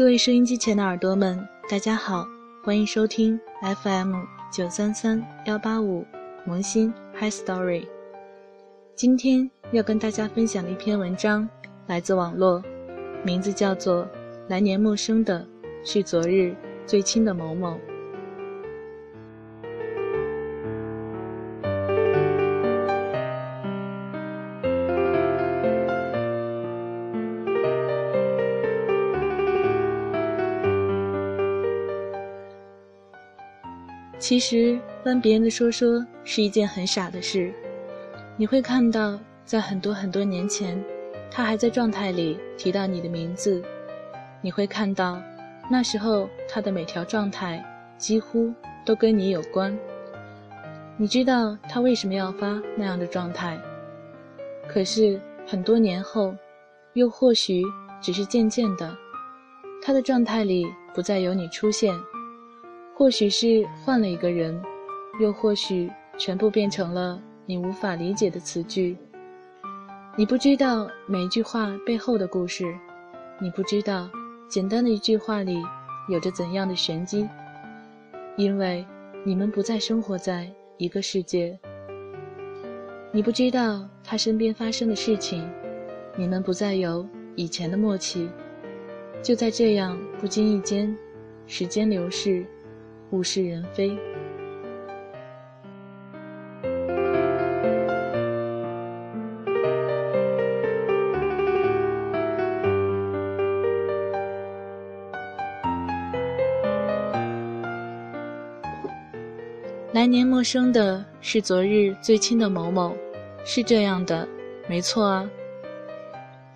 各位收音机前的耳朵们，大家好，欢迎收听 FM 九三三幺八五萌新 Hi Story。今天要跟大家分享的一篇文章来自网络，名字叫做《来年陌生的是昨日最亲的某某》。其实翻别人的说说是一件很傻的事。你会看到，在很多很多年前，他还在状态里提到你的名字；你会看到，那时候他的每条状态几乎都跟你有关。你知道他为什么要发那样的状态。可是很多年后，又或许只是渐渐的，他的状态里不再有你出现。或许是换了一个人，又或许全部变成了你无法理解的词句。你不知道每一句话背后的故事，你不知道简单的一句话里有着怎样的玄机，因为你们不再生活在一个世界。你不知道他身边发生的事情，你们不再有以前的默契。就在这样不经意间，时间流逝。物是人非。来年陌生的是昨日最亲的某某，是这样的，没错啊。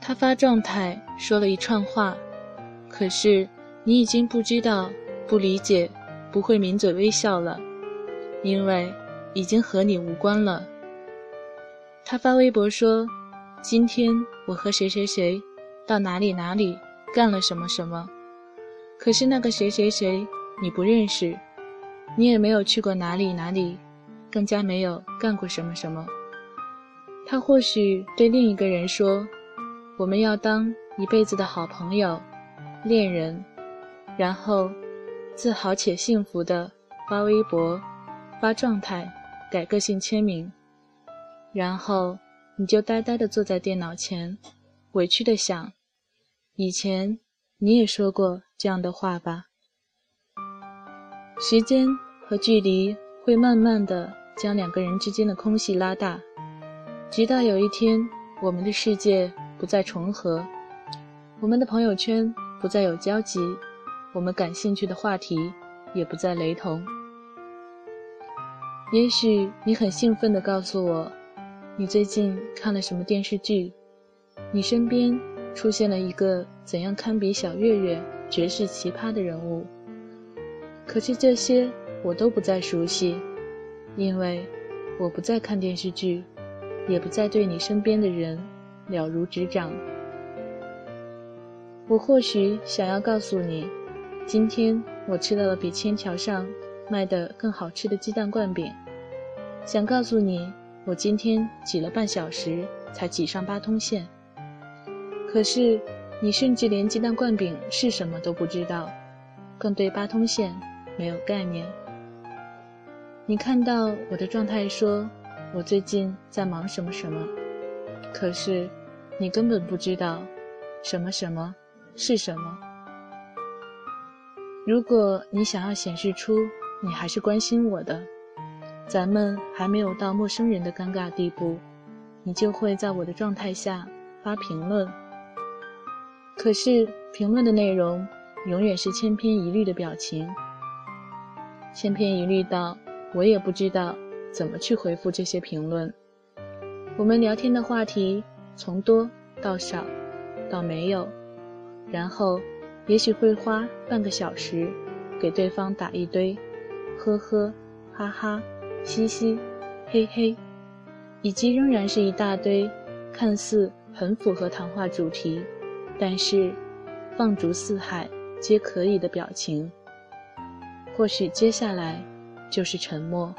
他发状态说了一串话，可是你已经不知道，不理解。不会抿嘴微笑了，因为已经和你无关了。他发微博说：“今天我和谁谁谁到哪里哪里干了什么什么。”可是那个谁谁谁你不认识，你也没有去过哪里哪里，更加没有干过什么什么。他或许对另一个人说：“我们要当一辈子的好朋友、恋人。”然后。自豪且幸福的发微博、发状态、改个性签名，然后你就呆呆地坐在电脑前，委屈地想：以前你也说过这样的话吧？时间和距离会慢慢地将两个人之间的空隙拉大，直到有一天，我们的世界不再重合，我们的朋友圈不再有交集。我们感兴趣的话题也不再雷同。也许你很兴奋地告诉我，你最近看了什么电视剧，你身边出现了一个怎样堪比小岳岳、绝世奇葩的人物。可是这些我都不再熟悉，因为我不再看电视剧，也不再对你身边的人了如指掌。我或许想要告诉你。今天我吃到了比千桥上卖的更好吃的鸡蛋灌饼，想告诉你，我今天挤了半小时才挤上八通线。可是你甚至连鸡蛋灌饼是什么都不知道，更对八通线没有概念。你看到我的状态，说我最近在忙什么什么，可是你根本不知道什么什么是什么。如果你想要显示出你还是关心我的，咱们还没有到陌生人的尴尬地步，你就会在我的状态下发评论。可是评论的内容永远是千篇一律的表情，千篇一律到我也不知道怎么去回复这些评论。我们聊天的话题从多到少，到没有，然后。也许会花半个小时，给对方打一堆“呵呵”“哈哈”“嘻嘻”“嘿嘿”，以及仍然是一大堆看似很符合谈话主题，但是放逐四海皆可以的表情。或许接下来就是沉默。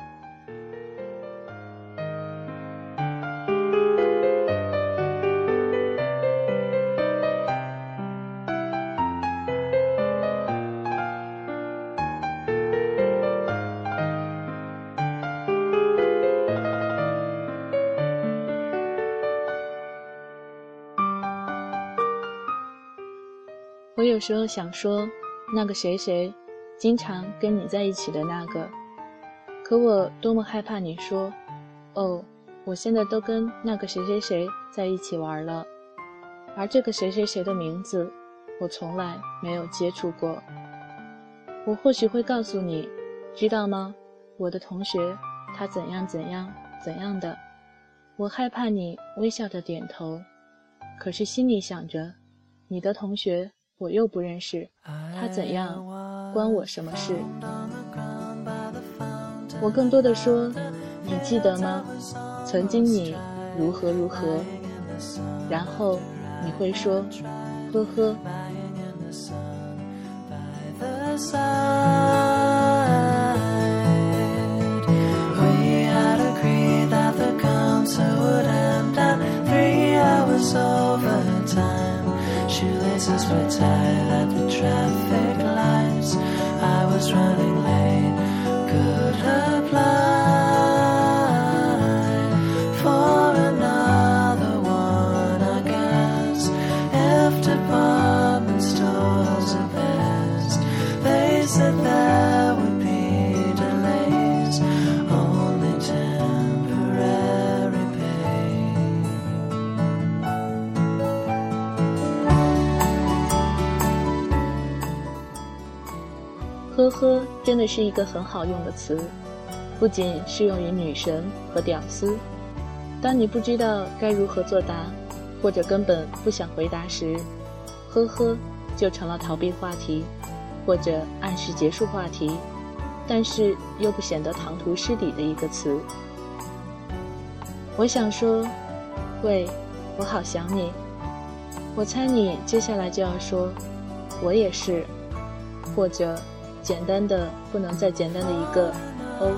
我有时候想说，那个谁谁，经常跟你在一起的那个，可我多么害怕你说，哦，我现在都跟那个谁谁谁在一起玩了，而这个谁谁谁的名字，我从来没有接触过。我或许会告诉你，知道吗？我的同学，他怎样怎样怎样的。我害怕你微笑着点头，可是心里想着，你的同学。我又不认识他怎样，关我什么事？我更多的说，你记得吗？曾经你如何如何，然后你会说，呵呵。真的是一个很好用的词，不仅适用于女神和屌丝。当你不知道该如何作答，或者根本不想回答时，呵呵就成了逃避话题，或者暗示结束话题，但是又不显得唐突失礼的一个词。我想说，喂，我好想你。我猜你接下来就要说，我也是，或者。简单的不能再简单的一个哦，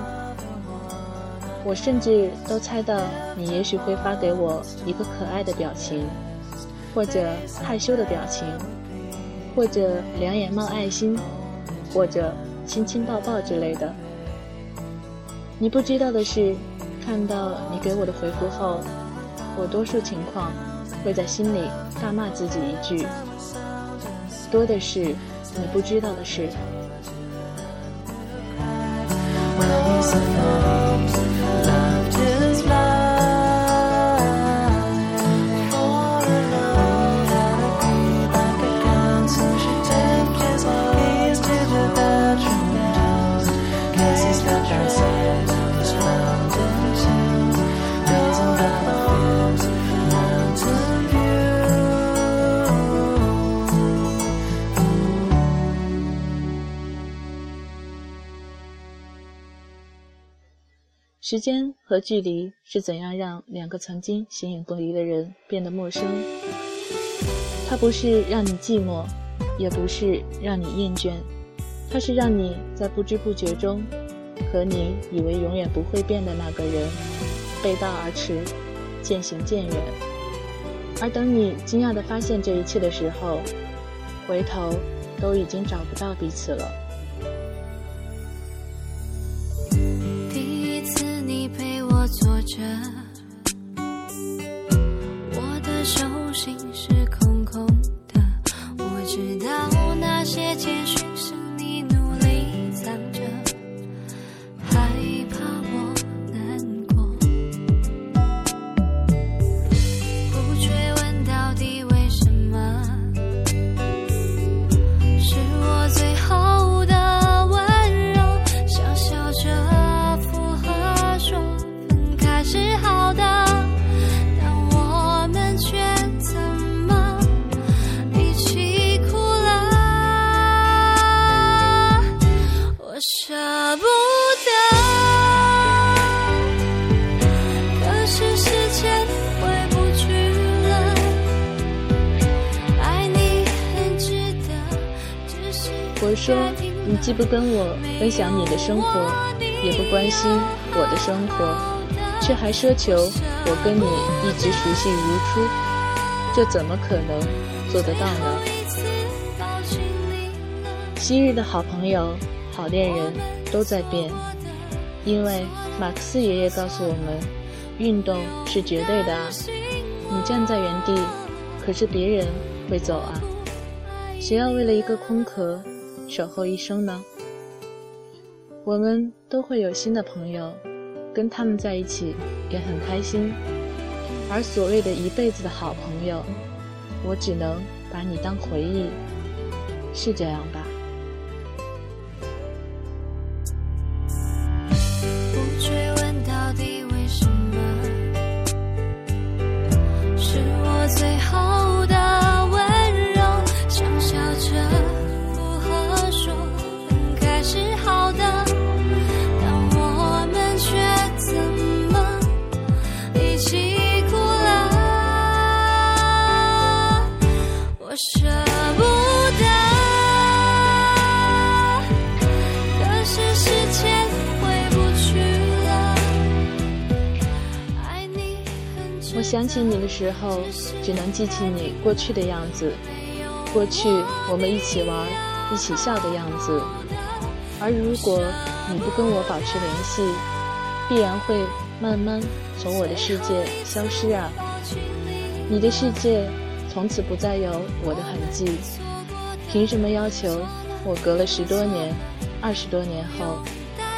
我甚至都猜到你也许会发给我一个可爱的表情，或者害羞的表情，或者两眼冒爱心，或者亲亲抱抱之类的。你不知道的是，看到你给我的回复后，我多数情况会在心里大骂自己一句：多的是你不知道的事。is enough. 时间和距离是怎样让两个曾经形影不离的人变得陌生？它不是让你寂寞，也不是让你厌倦，它是让你在不知不觉中，和你以为永远不会变的那个人背道而驰，渐行渐远。而等你惊讶地发现这一切的时候，回头都已经找不到彼此了。着，我的手心是空空的。我知道既不跟我分享你的生活，也不关心我的生活，却还奢求我跟你一直熟悉如初，这怎么可能做得到呢？昔日的好朋友、好恋人都在变，因为马克思爷爷告诉我们，运动是绝对的啊！你站在原地，可是别人会走啊。谁要为了一个空壳守候一生呢？我们都会有新的朋友，跟他们在一起也很开心。而所谓的一辈子的好朋友，我只能把你当回忆，是这样吧？想起你的时候，只能记起你过去的样子，过去我们一起玩、一起笑的样子。而如果你不跟我保持联系，必然会慢慢从我的世界消失啊！你的世界从此不再有我的痕迹。凭什么要求我隔了十多年、二十多年后，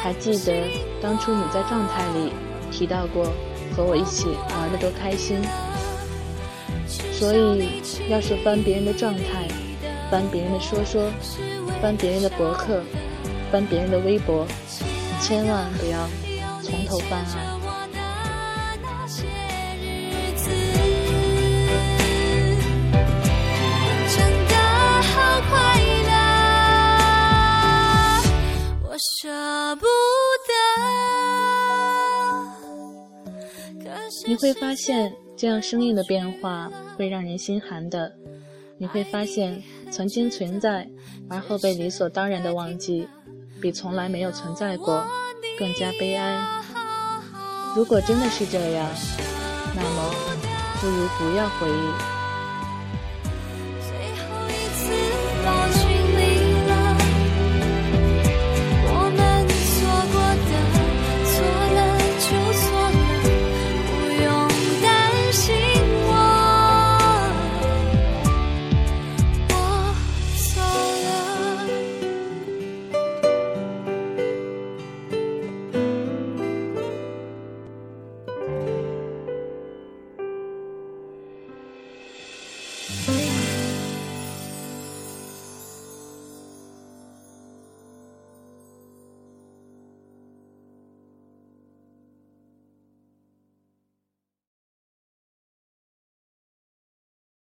还记得当初你在状态里提到过和我一起玩的多开心？所以，要是翻别人的状态，翻别人的说说，翻别人的博客，翻别人的微博，千万不要从头翻啊！你会发现，这样生硬的变化会让人心寒的。你会发现，曾经存在而后被理所当然的忘记，比从来没有存在过更加悲哀。如果真的是这样，那么不如不要回忆。